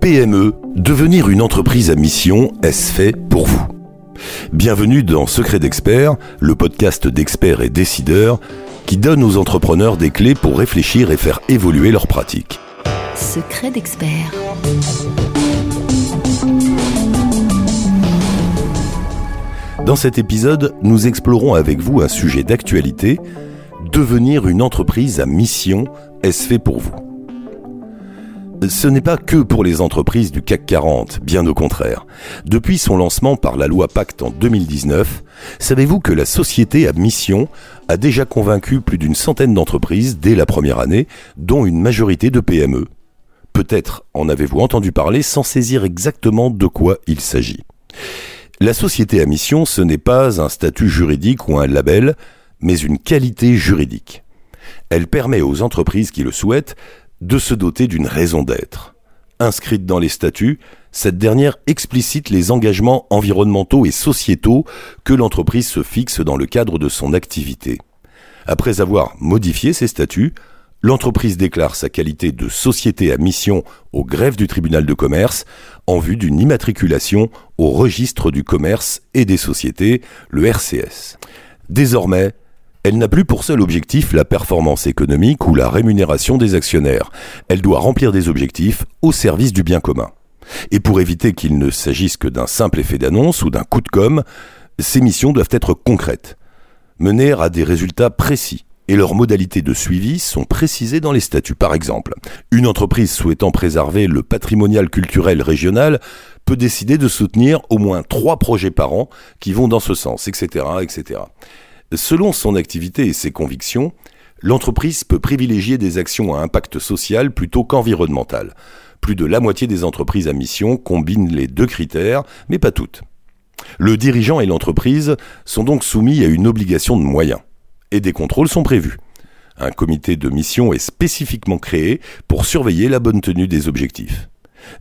PME, devenir une entreprise à mission, est-ce fait pour vous? Bienvenue dans Secret d'experts, le podcast d'experts et décideurs qui donne aux entrepreneurs des clés pour réfléchir et faire évoluer leurs pratiques. Secret d'experts. Dans cet épisode, nous explorons avec vous un sujet d'actualité, devenir une entreprise à mission, est-ce fait pour vous? Ce n'est pas que pour les entreprises du CAC 40, bien au contraire. Depuis son lancement par la loi Pacte en 2019, savez-vous que la société à mission a déjà convaincu plus d'une centaine d'entreprises dès la première année, dont une majorité de PME Peut-être en avez-vous entendu parler sans saisir exactement de quoi il s'agit. La société à mission, ce n'est pas un statut juridique ou un label, mais une qualité juridique. Elle permet aux entreprises qui le souhaitent de se doter d'une raison d'être. Inscrite dans les statuts, cette dernière explicite les engagements environnementaux et sociétaux que l'entreprise se fixe dans le cadre de son activité. Après avoir modifié ces statuts, l'entreprise déclare sa qualité de société à mission au greffe du tribunal de commerce en vue d'une immatriculation au registre du commerce et des sociétés, le RCS. Désormais, elle n'a plus pour seul objectif la performance économique ou la rémunération des actionnaires. Elle doit remplir des objectifs au service du bien commun. Et pour éviter qu'il ne s'agisse que d'un simple effet d'annonce ou d'un coup de com', ces missions doivent être concrètes, mener à des résultats précis. Et leurs modalités de suivi sont précisées dans les statuts. Par exemple, une entreprise souhaitant préserver le patrimonial culturel régional peut décider de soutenir au moins trois projets par an qui vont dans ce sens, etc., etc. Selon son activité et ses convictions, l'entreprise peut privilégier des actions à impact social plutôt qu'environnemental. Plus de la moitié des entreprises à mission combinent les deux critères, mais pas toutes. Le dirigeant et l'entreprise sont donc soumis à une obligation de moyens, et des contrôles sont prévus. Un comité de mission est spécifiquement créé pour surveiller la bonne tenue des objectifs.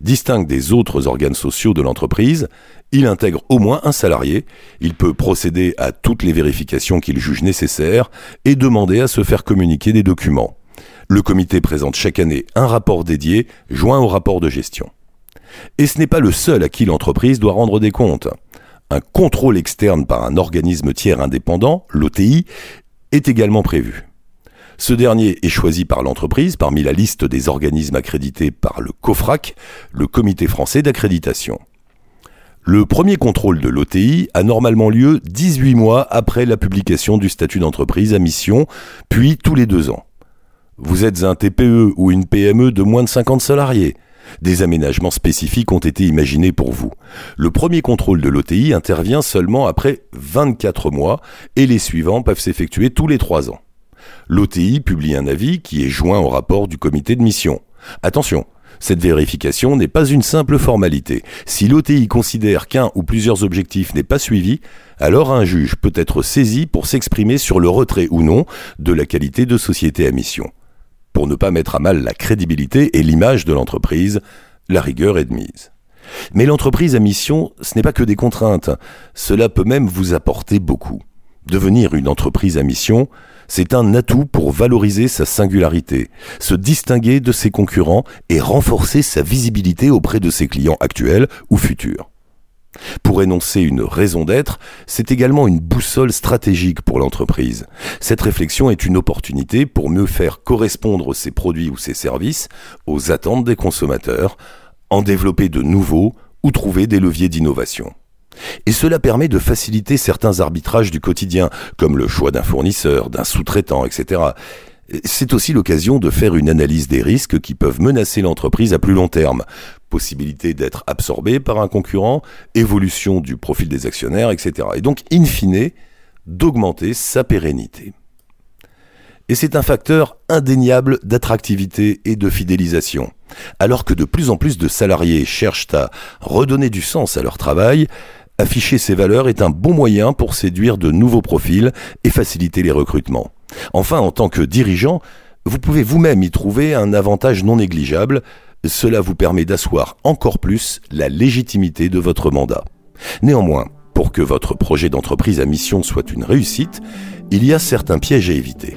Distinct des autres organes sociaux de l'entreprise, il intègre au moins un salarié, il peut procéder à toutes les vérifications qu'il juge nécessaires et demander à se faire communiquer des documents. Le comité présente chaque année un rapport dédié, joint au rapport de gestion. Et ce n'est pas le seul à qui l'entreprise doit rendre des comptes. Un contrôle externe par un organisme tiers indépendant, l'OTI, est également prévu. Ce dernier est choisi par l'entreprise parmi la liste des organismes accrédités par le COFRAC, le Comité français d'accréditation. Le premier contrôle de l'OTI a normalement lieu 18 mois après la publication du statut d'entreprise à mission, puis tous les deux ans. Vous êtes un TPE ou une PME de moins de 50 salariés. Des aménagements spécifiques ont été imaginés pour vous. Le premier contrôle de l'OTI intervient seulement après 24 mois et les suivants peuvent s'effectuer tous les 3 ans. L'OTI publie un avis qui est joint au rapport du comité de mission. Attention, cette vérification n'est pas une simple formalité. Si l'OTI considère qu'un ou plusieurs objectifs n'est pas suivi, alors un juge peut être saisi pour s'exprimer sur le retrait ou non de la qualité de société à mission. Pour ne pas mettre à mal la crédibilité et l'image de l'entreprise, la rigueur est de mise. Mais l'entreprise à mission, ce n'est pas que des contraintes, cela peut même vous apporter beaucoup. Devenir une entreprise à mission, c'est un atout pour valoriser sa singularité, se distinguer de ses concurrents et renforcer sa visibilité auprès de ses clients actuels ou futurs. Pour énoncer une raison d'être, c'est également une boussole stratégique pour l'entreprise. Cette réflexion est une opportunité pour mieux faire correspondre ses produits ou ses services aux attentes des consommateurs, en développer de nouveaux ou trouver des leviers d'innovation. Et cela permet de faciliter certains arbitrages du quotidien, comme le choix d'un fournisseur, d'un sous-traitant, etc. C'est aussi l'occasion de faire une analyse des risques qui peuvent menacer l'entreprise à plus long terme. Possibilité d'être absorbé par un concurrent, évolution du profil des actionnaires, etc. Et donc, in fine, d'augmenter sa pérennité. Et c'est un facteur indéniable d'attractivité et de fidélisation. Alors que de plus en plus de salariés cherchent à redonner du sens à leur travail, Afficher ces valeurs est un bon moyen pour séduire de nouveaux profils et faciliter les recrutements. Enfin, en tant que dirigeant, vous pouvez vous-même y trouver un avantage non négligeable. Cela vous permet d'asseoir encore plus la légitimité de votre mandat. Néanmoins, pour que votre projet d'entreprise à mission soit une réussite, il y a certains pièges à éviter.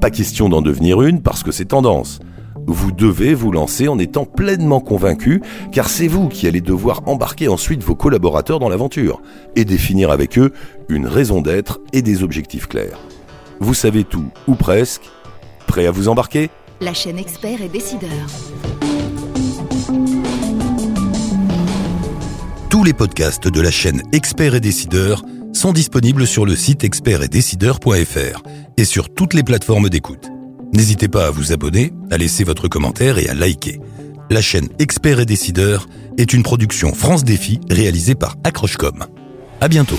Pas question d'en devenir une parce que c'est tendance. Vous devez vous lancer en étant pleinement convaincu, car c'est vous qui allez devoir embarquer ensuite vos collaborateurs dans l'aventure et définir avec eux une raison d'être et des objectifs clairs. Vous savez tout, ou presque. Prêt à vous embarquer? La chaîne expert et décideur. Tous les podcasts de la chaîne Experts et Décideurs sont disponibles sur le site expertsetdecideurs.fr et sur toutes les plateformes d'écoute. N'hésitez pas à vous abonner, à laisser votre commentaire et à liker. La chaîne Experts et Décideurs est une production France Défi réalisée par Accrochecom. À bientôt.